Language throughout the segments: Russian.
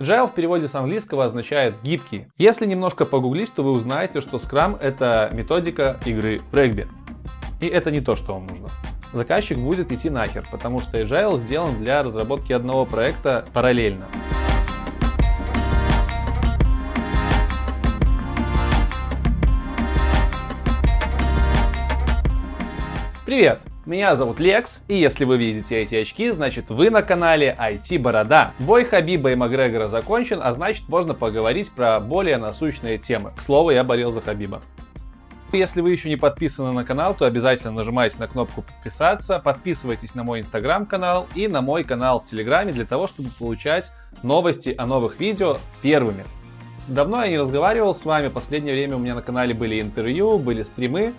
Agile в переводе с английского означает гибкий. Если немножко погуглить, то вы узнаете, что Scrum это методика игры в регби. И это не то, что вам нужно. Заказчик будет идти нахер, потому что Agile сделан для разработки одного проекта параллельно. Привет! Меня зовут Лекс, и если вы видите эти очки, значит вы на канале IT Борода. Бой Хабиба и Макгрегора закончен, а значит можно поговорить про более насущные темы. К слову, я болел за Хабиба. Если вы еще не подписаны на канал, то обязательно нажимайте на кнопку подписаться, подписывайтесь на мой инстаграм-канал и на мой канал в телеграме для того, чтобы получать новости о новых видео первыми. Давно я не разговаривал с вами, последнее время у меня на канале были интервью, были стримы,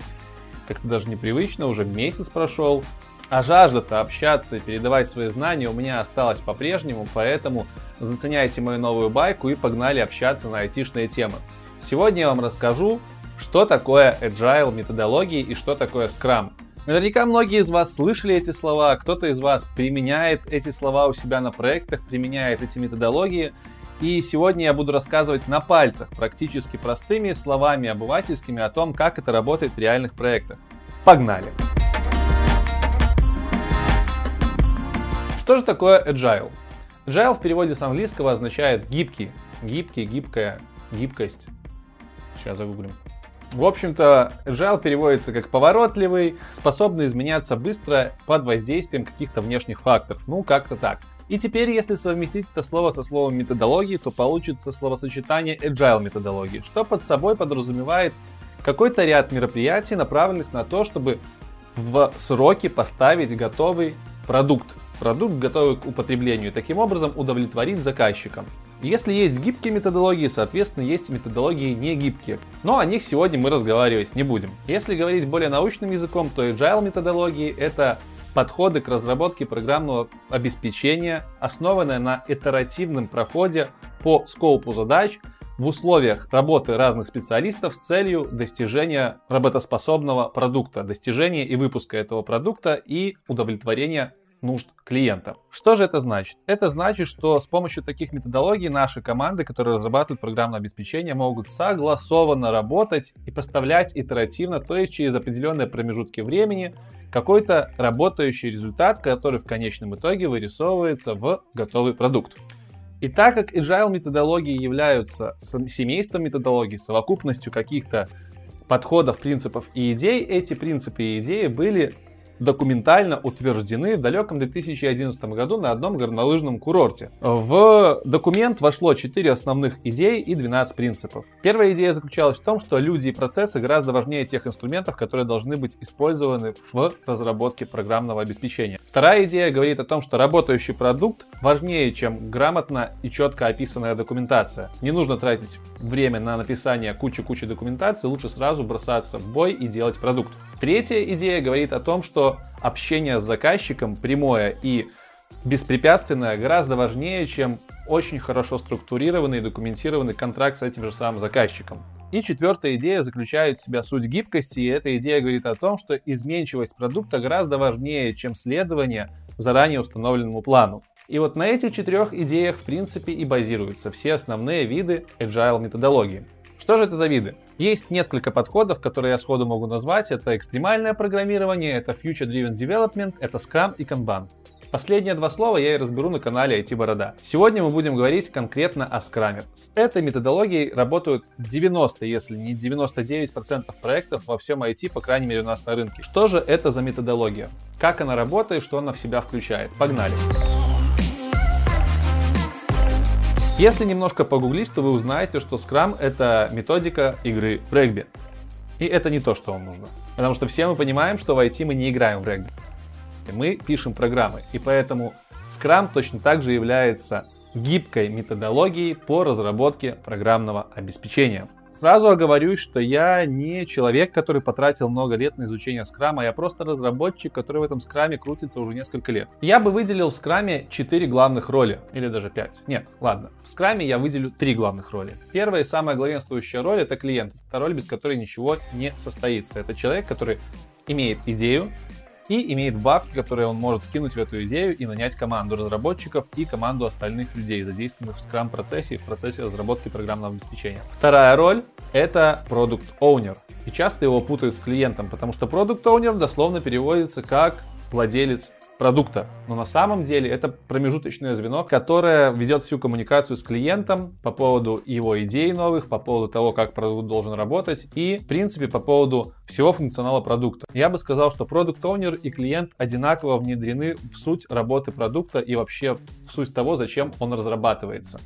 как-то даже непривычно, уже месяц прошел. А жажда-то общаться и передавать свои знания у меня осталась по-прежнему, поэтому заценяйте мою новую байку и погнали общаться на айтишные темы. Сегодня я вам расскажу, что такое agile методологии и что такое Scrum. Наверняка многие из вас слышали эти слова, кто-то из вас применяет эти слова у себя на проектах, применяет эти методологии. И сегодня я буду рассказывать на пальцах, практически простыми словами обывательскими о том, как это работает в реальных проектах. Погнали! Что же такое agile? Agile в переводе с английского означает гибкий. Гибкий, гибкая, гибкость. Сейчас загуглим. В общем-то, agile переводится как поворотливый, способный изменяться быстро под воздействием каких-то внешних факторов. Ну, как-то так. И теперь, если совместить это слово со словом методологии, то получится словосочетание agile методологии, что под собой подразумевает какой-то ряд мероприятий, направленных на то, чтобы в сроки поставить готовый продукт. Продукт, готовый к употреблению, таким образом удовлетворить заказчикам. Если есть гибкие методологии, соответственно, есть методологии не гибкие. Но о них сегодня мы разговаривать не будем. Если говорить более научным языком, то agile методологии это подходы к разработке программного обеспечения, основанные на итеративном проходе по скопу задач в условиях работы разных специалистов с целью достижения работоспособного продукта, достижения и выпуска этого продукта и удовлетворения нужд клиента. Что же это значит? Это значит, что с помощью таких методологий наши команды, которые разрабатывают программное обеспечение, могут согласованно работать и поставлять итеративно, то есть через определенные промежутки времени, какой-то работающий результат, который в конечном итоге вырисовывается в готовый продукт. И так как agile методологии являются семейством методологий, совокупностью каких-то подходов, принципов и идей, эти принципы и идеи были документально утверждены в далеком 2011 году на одном горнолыжном курорте. В документ вошло 4 основных идей и 12 принципов. Первая идея заключалась в том, что люди и процессы гораздо важнее тех инструментов, которые должны быть использованы в разработке программного обеспечения. Вторая идея говорит о том, что работающий продукт важнее, чем грамотно и четко описанная документация. Не нужно тратить время на написание кучи-кучи документации, лучше сразу бросаться в бой и делать продукт. Третья идея говорит о том, что общение с заказчиком прямое и беспрепятственное гораздо важнее, чем очень хорошо структурированный и документированный контракт с этим же самым заказчиком. И четвертая идея заключает в себя суть гибкости, и эта идея говорит о том, что изменчивость продукта гораздо важнее, чем следование заранее установленному плану. И вот на этих четырех идеях в принципе и базируются все основные виды agile методологии. Что же это за виды? Есть несколько подходов, которые я сходу могу назвать. Это экстремальное программирование, это Future Driven Development, это Scrum и Kanban. Последние два слова я и разберу на канале IT Борода. Сегодня мы будем говорить конкретно о скраме. С этой методологией работают 90, если не 99% проектов во всем IT, по крайней мере у нас на рынке. Что же это за методология? Как она работает, что она в себя включает? Погнали! Если немножко погуглить, то вы узнаете, что Scrum это методика игры в регби. И это не то, что вам нужно. Потому что все мы понимаем, что в IT мы не играем в регби. Мы пишем программы. И поэтому Scrum точно так же является гибкой методологией по разработке программного обеспечения. Сразу оговорюсь, что я не человек, который потратил много лет на изучение скрама, я просто разработчик, который в этом скраме крутится уже несколько лет. Я бы выделил в скраме 4 главных роли, или даже 5. Нет, ладно. В скраме я выделю 3 главных роли. Первая и самая главенствующая роль это клиент. Это роль, без которой ничего не состоится. Это человек, который имеет идею, и имеет бабки, которые он может вкинуть в эту идею и нанять команду разработчиков и команду остальных людей, задействованных в Scrum-процессе и в процессе разработки программного обеспечения. Вторая роль — это Product Owner. И часто его путают с клиентом, потому что Product Owner дословно переводится как владелец продукта. Но на самом деле это промежуточное звено, которое ведет всю коммуникацию с клиентом по поводу его идей новых, по поводу того, как продукт должен работать и, в принципе, по поводу всего функционала продукта. Я бы сказал, что продукт оунер и клиент одинаково внедрены в суть работы продукта и вообще в суть того, зачем он разрабатывается.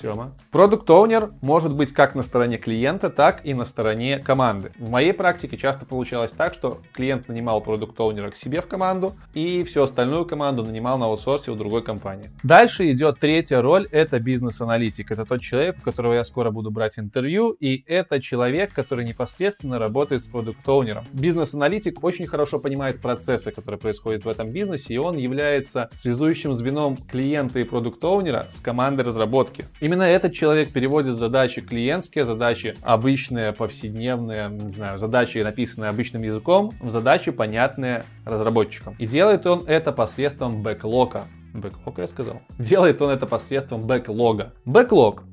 Сема. Продукт Owner может быть как на стороне клиента, так и на стороне команды. В моей практике часто получалось так, что клиент нанимал продукт Owner к себе в команду и всю остальную команду нанимал на аутсорсе у другой компании. Дальше идет третья роль, это бизнес-аналитик. Это тот человек, у которого я скоро буду брать интервью, и это человек, который непосредственно работает с продукт Owner. Бизнес-аналитик очень хорошо понимает процессы, которые происходят в этом бизнесе, и он является связующим звеном клиента и продукт Owner с командой разработки. Именно этот человек переводит задачи клиентские, задачи обычные, повседневные, не знаю, задачи, написанные обычным языком, в задачи, понятные разработчикам. И делает он это посредством бэклога. Бэклог я сказал. Делает он это посредством бэклога. Бэклог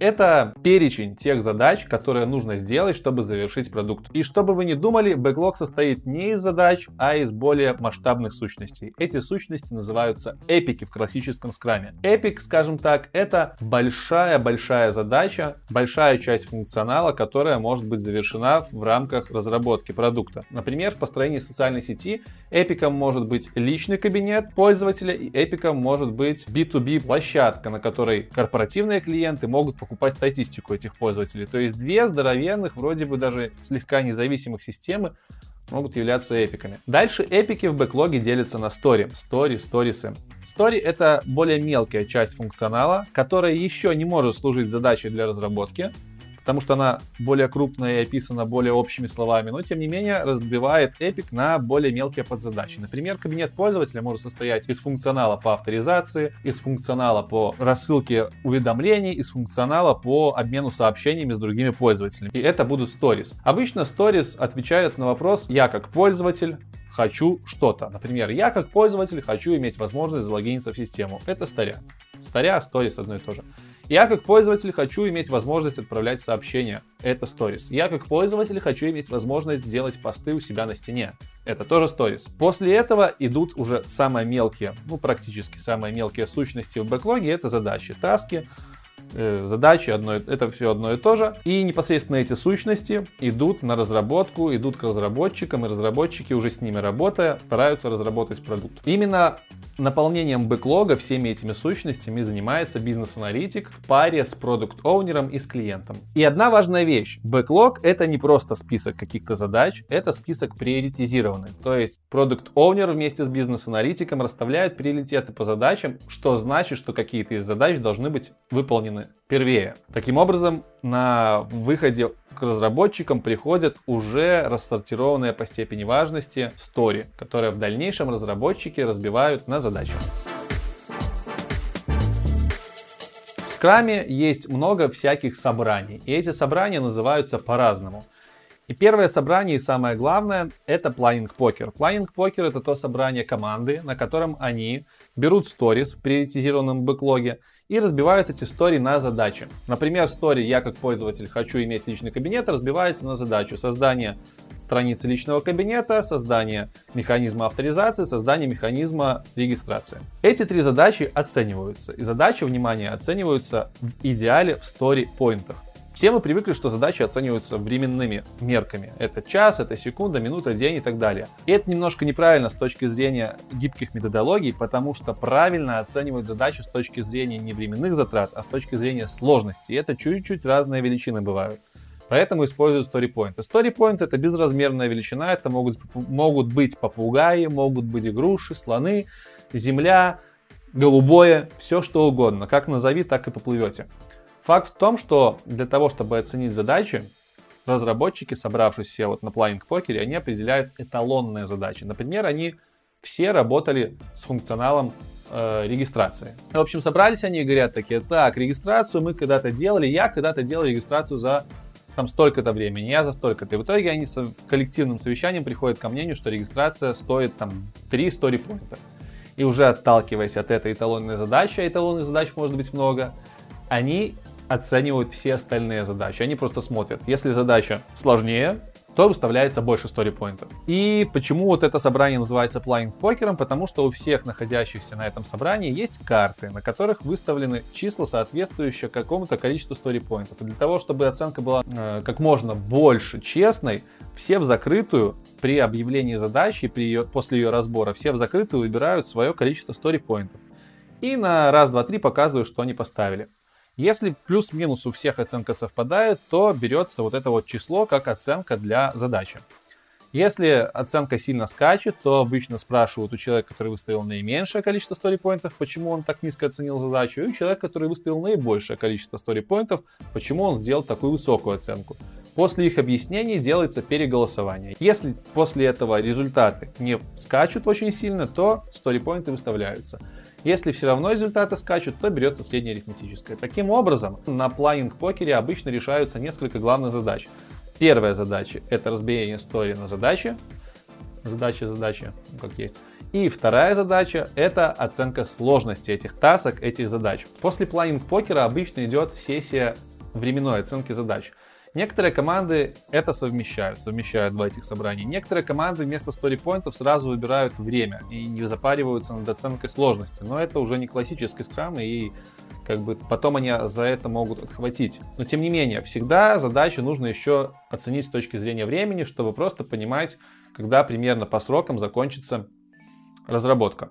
это перечень тех задач, которые нужно сделать, чтобы завершить продукт. И чтобы вы не думали, бэклог состоит не из задач, а из более масштабных сущностей. Эти сущности называются эпики в классическом скраме. Эпик, скажем так, это большая-большая задача, большая часть функционала, которая может быть завершена в рамках разработки продукта. Например, в построении социальной сети эпиком может быть личный кабинет пользователя и эпиком может быть B2B площадка, на которой корпоративные клиенты могут покупать статистику этих пользователей. То есть две здоровенных, вроде бы даже слегка независимых системы могут являться эпиками. Дальше эпики в бэклоге делятся на стори, стори, сторисы. Стори это более мелкая часть функционала, которая еще не может служить задачей для разработки, потому что она более крупная и описана более общими словами, но тем не менее разбивает Epic на более мелкие подзадачи. Например, кабинет пользователя может состоять из функционала по авторизации, из функционала по рассылке уведомлений, из функционала по обмену сообщениями с другими пользователями. И это будут stories. Обычно stories отвечают на вопрос «я как пользователь», хочу что-то. Например, я как пользователь хочу иметь возможность залогиниться в систему. Это старя. Старя, сторис одно и то же. Я как пользователь хочу иметь возможность отправлять сообщения. Это Stories. Я как пользователь хочу иметь возможность делать посты у себя на стене. Это тоже Stories. После этого идут уже самые мелкие, ну практически самые мелкие сущности в бэклоге. Это задачи, таски, э, задачи, одно, это все одно и то же. И непосредственно эти сущности идут на разработку, идут к разработчикам, и разработчики уже с ними работая стараются разработать продукт. Именно Наполнением бэклога всеми этими сущностями занимается бизнес-аналитик в паре с продукт-оунером и с клиентом. И одна важная вещь. Бэклог — это не просто список каких-то задач, это список приоритизированный. То есть продукт-оунер вместе с бизнес-аналитиком расставляет приоритеты по задачам, что значит, что какие-то из задач должны быть выполнены первее. Таким образом, на выходе к разработчикам приходят уже рассортированные по степени важности стори, которые в дальнейшем разработчики разбивают на задачи. В скраме есть много всяких собраний, и эти собрания называются по-разному. И первое собрание и самое главное это планинг покер. Планинг покер это то собрание команды, на котором они берут сторис в приоритизированном бэклоге и разбивают эти истории на задачи. Например, стори «Я как пользователь хочу иметь личный кабинет» разбивается на задачу создания страницы личного кабинета, создание механизма авторизации, создание механизма регистрации. Эти три задачи оцениваются. И задачи, внимание, оцениваются в идеале в story поинтах. Все мы привыкли, что задачи оцениваются временными мерками. Это час, это секунда, минута, день и так далее. И это немножко неправильно с точки зрения гибких методологий, потому что правильно оценивать задачи с точки зрения не временных затрат, а с точки зрения сложности. И это чуть-чуть разные величины бывают. Поэтому используют story Story point это безразмерная величина, это могут, могут быть попугаи, могут быть игруши, слоны, земля, голубое, все что угодно. Как назови, так и поплывете. Факт в том, что для того, чтобы оценить задачи, разработчики, собравшись все вот на планинг покере, они определяют эталонные задачи. Например, они все работали с функционалом э, регистрации. В общем, собрались они и говорят такие, так, регистрацию мы когда-то делали, я когда-то делал регистрацию за там столько-то времени, я за столько-то. И в итоге они с коллективным совещанием приходят ко мнению, что регистрация стоит там 3 story-поинта. И уже отталкиваясь от этой эталонной задачи, а эталонных задач может быть много, они оценивают все остальные задачи. Они просто смотрят, если задача сложнее, то выставляется больше story-поинтов. И почему вот это собрание называется Flying покером? Потому что у всех находящихся на этом собрании есть карты, на которых выставлены числа, соответствующие какому-то количеству story-поинтов. И для того, чтобы оценка была э, как можно больше честной, все в закрытую при объявлении задачи, при ее, после ее разбора, все в закрытую выбирают свое количество story-поинтов. И на раз, два, три показывают, что они поставили. Если плюс-минус у всех оценка совпадает, то берется вот это вот число как оценка для задачи. Если оценка сильно скачет, то обычно спрашивают у человека, который выставил наименьшее количество сторипоинтов, почему он так низко оценил задачу, и у человека, который выставил наибольшее количество сторипоинтов, почему он сделал такую высокую оценку. После их объяснений делается переголосование. Если после этого результаты не скачут очень сильно, то сторипоинты выставляются. Если все равно результаты скачут, то берется среднеарифметическое. Таким образом, на планинг-покере обычно решаются несколько главных задач. Первая задача — это разбиение истории на задачи. Задача, задача, как есть. И вторая задача — это оценка сложности этих тасок, этих задач. После планинг-покера обычно идет сессия временной оценки задач — Некоторые команды это совмещают, совмещают два этих собрания. Некоторые команды вместо сторипоинтов сразу выбирают время и не запариваются над оценкой сложности. Но это уже не классический скрам, и как бы потом они за это могут отхватить. Но тем не менее, всегда задачу нужно еще оценить с точки зрения времени, чтобы просто понимать, когда примерно по срокам закончится разработка.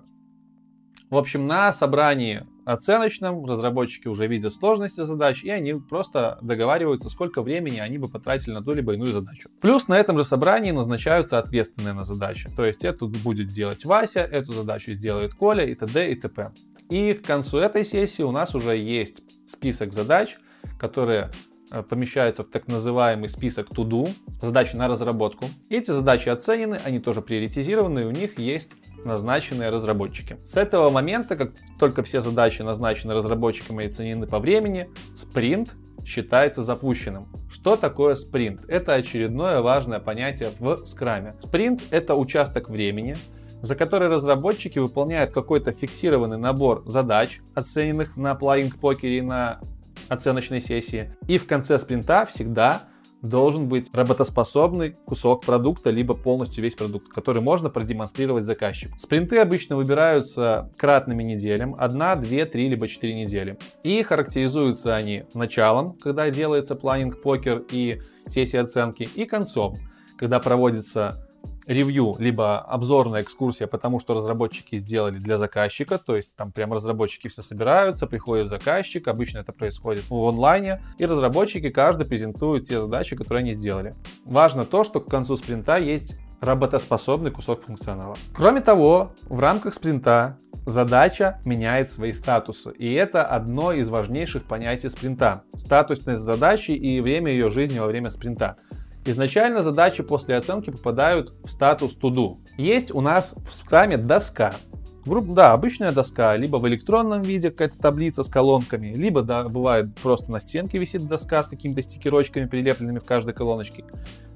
В общем, на собрании оценочном разработчики уже видят сложности задач, и они просто договариваются, сколько времени они бы потратили на ту либо иную задачу. Плюс на этом же собрании назначаются ответственные на задачи. То есть эту будет делать Вася, эту задачу сделает Коля и т.д. и т.п. И к концу этой сессии у нас уже есть список задач, которые Э, помещаются в так называемый список to-do, задачи на разработку. Эти задачи оценены, они тоже приоритизированы, и у них есть назначенные разработчики. С этого момента, как только все задачи назначены разработчиками и оценены по времени, спринт считается запущенным. Что такое спринт? Это очередное важное понятие в скраме. Спринт — это участок времени, за который разработчики выполняют какой-то фиксированный набор задач, оцененных на плайинг покере и на оценочной сессии. И в конце спринта всегда должен быть работоспособный кусок продукта, либо полностью весь продукт, который можно продемонстрировать заказчику. Спринты обычно выбираются кратными неделям, одна, две, три, либо четыре недели. И характеризуются они началом, когда делается планинг покер и сессия оценки, и концом, когда проводится ревью, либо обзорная экскурсия, потому что разработчики сделали для заказчика, то есть там прям разработчики все собираются, приходит заказчик, обычно это происходит в онлайне, и разработчики каждый презентует те задачи, которые они сделали. Важно то, что к концу спринта есть работоспособный кусок функционала. Кроме того, в рамках спринта задача меняет свои статусы. И это одно из важнейших понятий спринта. Статусность задачи и время ее жизни во время спринта. Изначально задачи после оценки попадают в статус to Есть у нас в скраме доска. Да, обычная доска, либо в электронном виде какая-то таблица с колонками, либо да, бывает просто на стенке висит доска с какими-то стикерочками, прилепленными в каждой колоночке.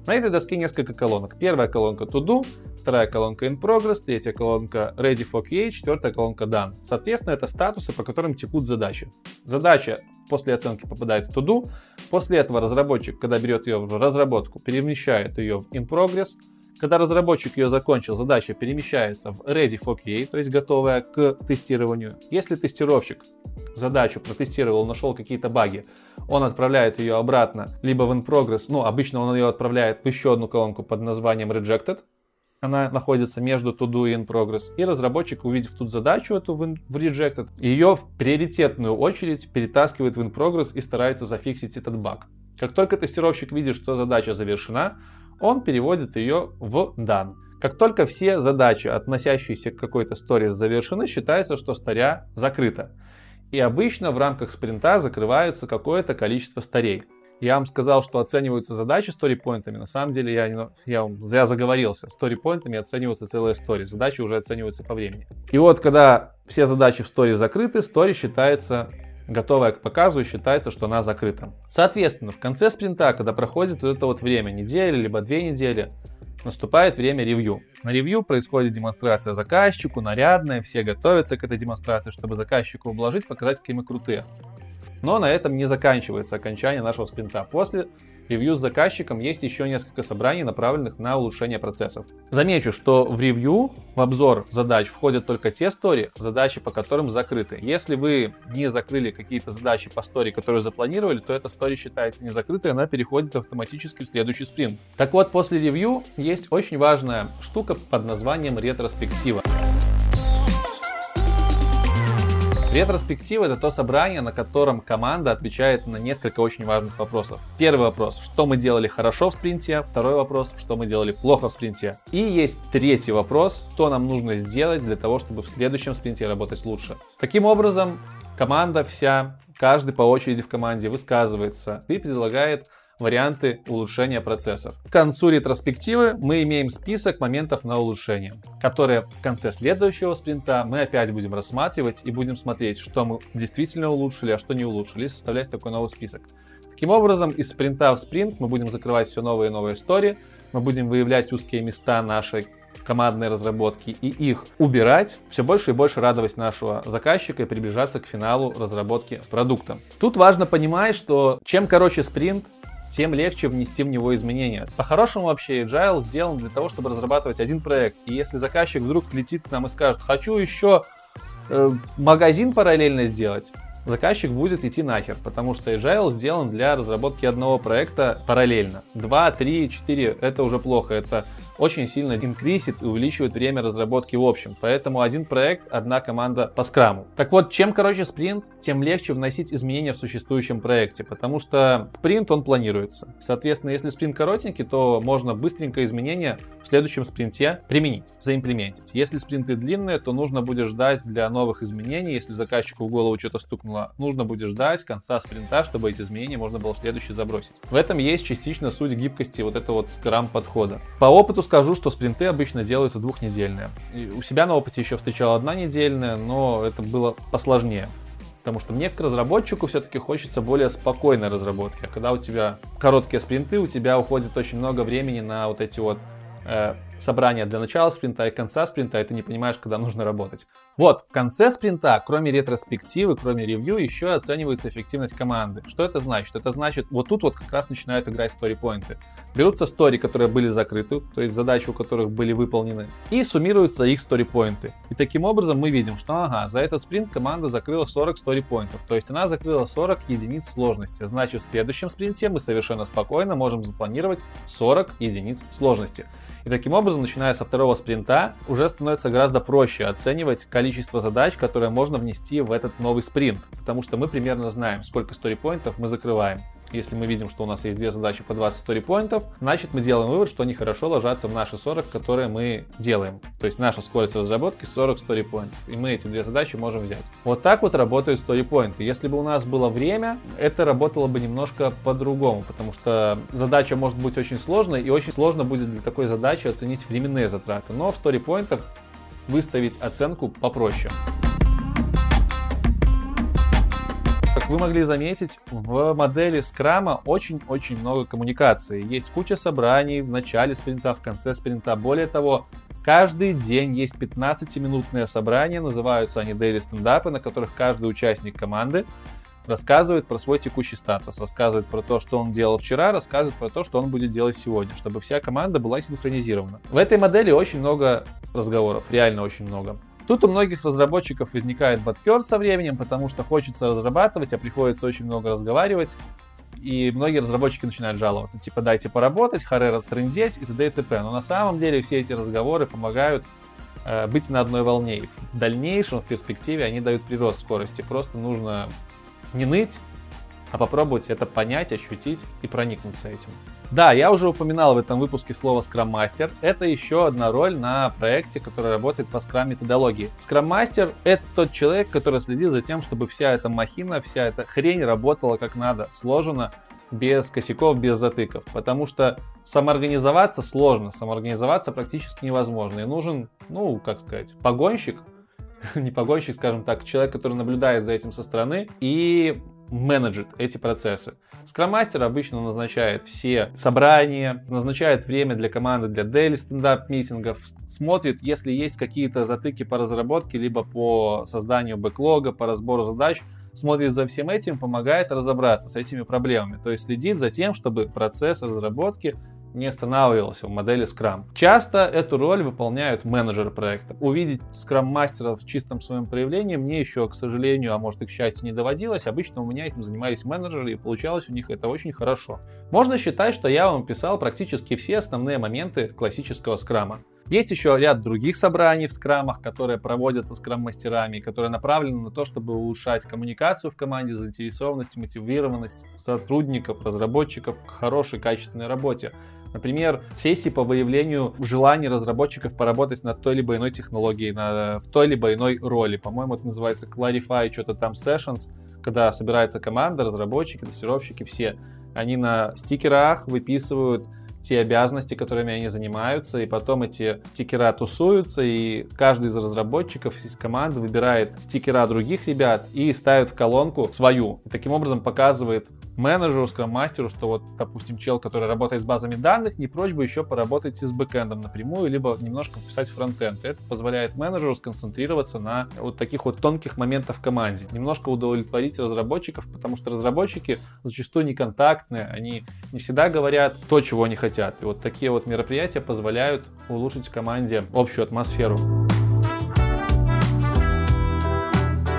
На этой доске несколько колонок. Первая колонка To Do, вторая колонка In Progress, третья колонка Ready for QA, четвертая колонка Done. Соответственно, это статусы, по которым текут задачи. Задача после оценки попадает в To-Do. После этого разработчик, когда берет ее в разработку, перемещает ее в In Progress. Когда разработчик ее закончил, задача перемещается в Ready for QA, то есть готовая к тестированию. Если тестировщик задачу протестировал, нашел какие-то баги, он отправляет ее обратно либо в In Progress, ну, обычно он ее отправляет в еще одну колонку под названием Rejected, она находится между to do и in progress. И разработчик, увидев тут задачу эту в, в rejected, ее в приоритетную очередь перетаскивает в in progress и старается зафиксить этот баг. Как только тестировщик видит, что задача завершена, он переводит ее в done. Как только все задачи, относящиеся к какой-то story, завершены, считается, что старя закрыта. И обычно в рамках спринта закрывается какое-то количество старей. Я вам сказал, что оцениваются задачи сторипоинтами. На самом деле я, я зря заговорился. Сторипоинтами оцениваются целые стори. Задачи уже оцениваются по времени. И вот, когда все задачи в сторе закрыты, стори считается готовая к показу и считается, что она закрыта. Соответственно, в конце спринта, когда проходит вот это вот время, неделя, либо две недели, наступает время ревью. На ревью происходит демонстрация заказчику, нарядная, все готовятся к этой демонстрации, чтобы заказчику ублажить, показать, какие мы крутые. Но на этом не заканчивается окончание нашего спринта. После ревью с заказчиком есть еще несколько собраний, направленных на улучшение процессов. Замечу, что в ревью, в обзор задач входят только те стори, задачи по которым закрыты. Если вы не закрыли какие-то задачи по стори, которые запланировали, то эта стори считается не закрытой, она переходит автоматически в следующий спринт. Так вот, после ревью есть очень важная штука под названием ретроспектива. Ретроспектива — это то собрание, на котором команда отвечает на несколько очень важных вопросов. Первый вопрос — что мы делали хорошо в спринте? Второй вопрос — что мы делали плохо в спринте? И есть третий вопрос — что нам нужно сделать для того, чтобы в следующем спринте работать лучше? Таким образом, команда вся, каждый по очереди в команде высказывается и предлагает варианты улучшения процессов. К концу ретроспективы мы имеем список моментов на улучшение, которые в конце следующего спринта мы опять будем рассматривать и будем смотреть, что мы действительно улучшили, а что не улучшили, и составлять такой новый список. Таким образом, из спринта в спринт мы будем закрывать все новые и новые истории, мы будем выявлять узкие места нашей командной разработки и их убирать, все больше и больше радовать нашего заказчика и приближаться к финалу разработки продукта. Тут важно понимать, что чем короче спринт, тем легче внести в него изменения. По-хорошему вообще Agile сделан для того, чтобы разрабатывать один проект. И если заказчик вдруг летит к нам и скажет, хочу еще э, магазин параллельно сделать, заказчик будет идти нахер, потому что Agile сделан для разработки одного проекта параллельно. 2, 3, 4 это уже плохо, это очень сильно инкрисит и увеличивает время разработки в общем. Поэтому один проект, одна команда по скраму. Так вот, чем короче спринт, тем легче вносить изменения в существующем проекте, потому что спринт, он планируется. Соответственно, если спринт коротенький, то можно быстренько изменения в следующем спринте применить, заимплементить. Если спринты длинные, то нужно будет ждать для новых изменений. Если заказчику в голову что-то стукнуло, нужно будет ждать конца спринта, чтобы эти изменения можно было в следующий забросить. В этом есть частично суть гибкости вот этого вот скрам подхода. По опыту скажу, что спринты обычно делаются двухнедельные. И у себя на опыте еще встречал одна недельная, но это было посложнее. Потому что мне, как разработчику, все-таки хочется более спокойной разработки. А когда у тебя короткие спринты, у тебя уходит очень много времени на вот эти вот э, собрания для начала спринта и конца спринта, и ты не понимаешь, когда нужно работать. Вот, в конце спринта, кроме ретроспективы, кроме ревью, еще оценивается эффективность команды. Что это значит? Это значит, вот тут вот как раз начинают играть стори-поинты. Берутся стори, которые были закрыты, то есть задачи, у которых были выполнены, и суммируются их стори-поинты. И таким образом мы видим, что ага, за этот спринт команда закрыла 40 стори-поинтов, то есть она закрыла 40 единиц сложности. Значит, в следующем спринте мы совершенно спокойно можем запланировать 40 единиц сложности. И таким образом, начиная со второго спринта, уже становится гораздо проще оценивать количество задач, которые можно внести в этот новый спринт, потому что мы примерно знаем, сколько сторипоинтов мы закрываем. Если мы видим, что у нас есть две задачи по 20 сторипоинтов, значит мы делаем вывод, что они хорошо ложатся в наши 40, которые мы делаем. То есть наша скорость разработки 40 сторипоинтов. И мы эти две задачи можем взять. Вот так вот работают сторипоинты. Если бы у нас было время, это работало бы немножко по-другому, потому что задача может быть очень сложной, и очень сложно будет для такой задачи оценить временные затраты. Но в сторипоинтах выставить оценку попроще. Как вы могли заметить, в модели скрама очень-очень много коммуникации. Есть куча собраний в начале спринта, в конце спринта. Более того, каждый день есть 15-минутные собрания, называются они daily стендапы, на которых каждый участник команды рассказывает про свой текущий статус, рассказывает про то, что он делал вчера, рассказывает про то, что он будет делать сегодня, чтобы вся команда была синхронизирована. В этой модели очень много разговоров, реально очень много. Тут у многих разработчиков возникает бадхер со временем, потому что хочется разрабатывать, а приходится очень много разговаривать. И многие разработчики начинают жаловаться, типа дайте поработать, харе трындеть и т.д. и т.п. Но на самом деле все эти разговоры помогают э, быть на одной волне. И в дальнейшем, в перспективе, они дают прирост скорости. Просто нужно не ныть, а попробовать это понять, ощутить и проникнуться этим. Да, я уже упоминал в этом выпуске слово Scrum Master. Это еще одна роль на проекте, который работает по Scrum методологии. Scrum Master — это тот человек, который следит за тем, чтобы вся эта махина, вся эта хрень работала как надо, сложена, без косяков, без затыков. Потому что самоорганизоваться сложно, самоорганизоваться практически невозможно. И нужен, ну, как сказать, погонщик, не погонщик, скажем так, человек, который наблюдает за этим со стороны и менеджит эти процессы. Скрам-мастер обычно назначает все собрания, назначает время для команды для daily стендап-митингов, смотрит, если есть какие-то затыки по разработке, либо по созданию бэклога, по разбору задач, смотрит за всем этим, помогает разобраться с этими проблемами. То есть следит за тем, чтобы процесс разработки не останавливался в модели Scrum. Часто эту роль выполняют менеджеры проекта. Увидеть скрам-мастеров в чистом своем проявлении мне еще, к сожалению, а может и к счастью, не доводилось. Обычно у меня этим занимались менеджеры, и получалось у них это очень хорошо. Можно считать, что я вам писал практически все основные моменты классического скрама. Есть еще ряд других собраний в скрамах, которые проводятся скрам-мастерами, которые направлены на то, чтобы улучшать коммуникацию в команде, заинтересованность, мотивированность сотрудников, разработчиков к хорошей, качественной работе. Например, сессии по выявлению желаний разработчиков поработать над той либо иной технологией, на, в той либо иной роли. По-моему, это называется Clarify, что-то там Sessions, когда собирается команда, разработчики, тестировщики, все. Они на стикерах выписывают те обязанности, которыми они занимаются, и потом эти стикера тусуются, и каждый из разработчиков из команды выбирает стикера других ребят и ставит в колонку свою. И таким образом показывает менеджеру, скрам-мастеру, что вот, допустим, чел, который работает с базами данных, не прочь бы еще поработать и с бэкэндом напрямую, либо немножко писать фронтенд. Это позволяет менеджеру сконцентрироваться на вот таких вот тонких моментах в команде. Немножко удовлетворить разработчиков, потому что разработчики зачастую неконтактные, они не всегда говорят то, чего они хотят. И вот такие вот мероприятия позволяют улучшить в команде общую атмосферу.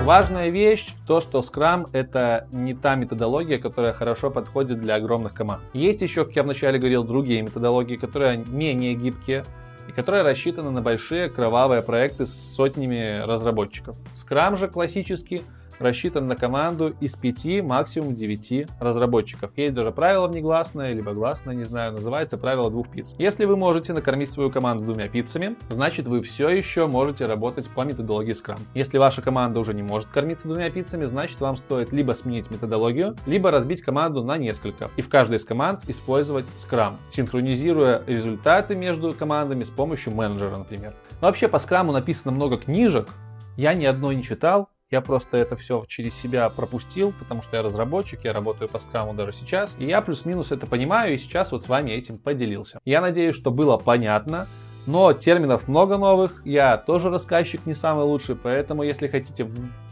Важная вещь, то, что Scrum это не та методология, которая хорошо подходит для огромных команд. Есть еще, как я вначале говорил, другие методологии, которые менее гибкие, и которые рассчитаны на большие кровавые проекты с сотнями разработчиков. Scrum же классический рассчитан на команду из 5, максимум 9 разработчиков. Есть даже правило внегласное, либо гласное, не знаю, называется правило двух пиц. Если вы можете накормить свою команду двумя пиццами, значит вы все еще можете работать по методологии Scrum. Если ваша команда уже не может кормиться двумя пиццами, значит вам стоит либо сменить методологию, либо разбить команду на несколько. И в каждой из команд использовать Scrum, синхронизируя результаты между командами с помощью менеджера, например. Но вообще по Scrum написано много книжек, я ни одной не читал, я просто это все через себя пропустил, потому что я разработчик, я работаю по скраму даже сейчас. И я плюс-минус это понимаю, и сейчас вот с вами этим поделился. Я надеюсь, что было понятно. Но терминов много новых, я тоже рассказчик не самый лучший, поэтому если хотите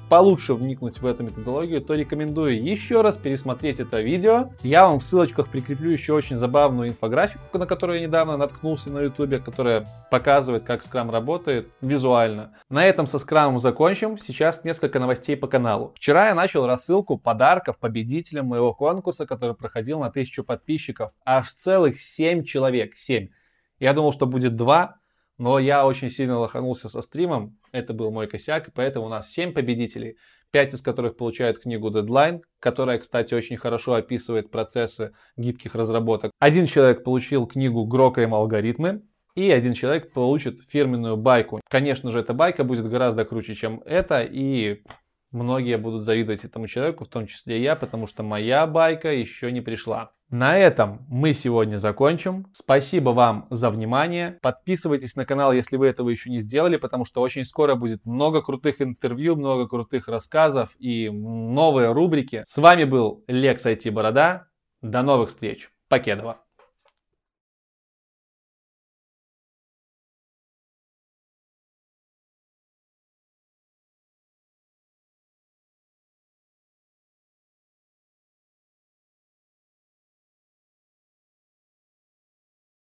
получше вникнуть в эту методологию, то рекомендую еще раз пересмотреть это видео. Я вам в ссылочках прикреплю еще очень забавную инфографику, на которую я недавно наткнулся на YouTube, которая показывает, как скрам работает визуально. На этом со скрамом закончим. Сейчас несколько новостей по каналу. Вчера я начал рассылку подарков победителям моего конкурса, который проходил на 1000 подписчиков. Аж целых 7 человек. 7. Я думал, что будет 2, но я очень сильно лоханулся со стримом, это был мой косяк, поэтому у нас 7 победителей, 5 из которых получают книгу Deadline, которая, кстати, очень хорошо описывает процессы гибких разработок. Один человек получил книгу Грокаем алгоритмы, и один человек получит фирменную байку. Конечно же, эта байка будет гораздо круче, чем это, и многие будут завидовать этому человеку, в том числе я, потому что моя байка еще не пришла. На этом мы сегодня закончим. Спасибо вам за внимание. Подписывайтесь на канал, если вы этого еще не сделали, потому что очень скоро будет много крутых интервью, много крутых рассказов и новые рубрики. С вами был Лекс IT Борода. До новых встреч. Покедова.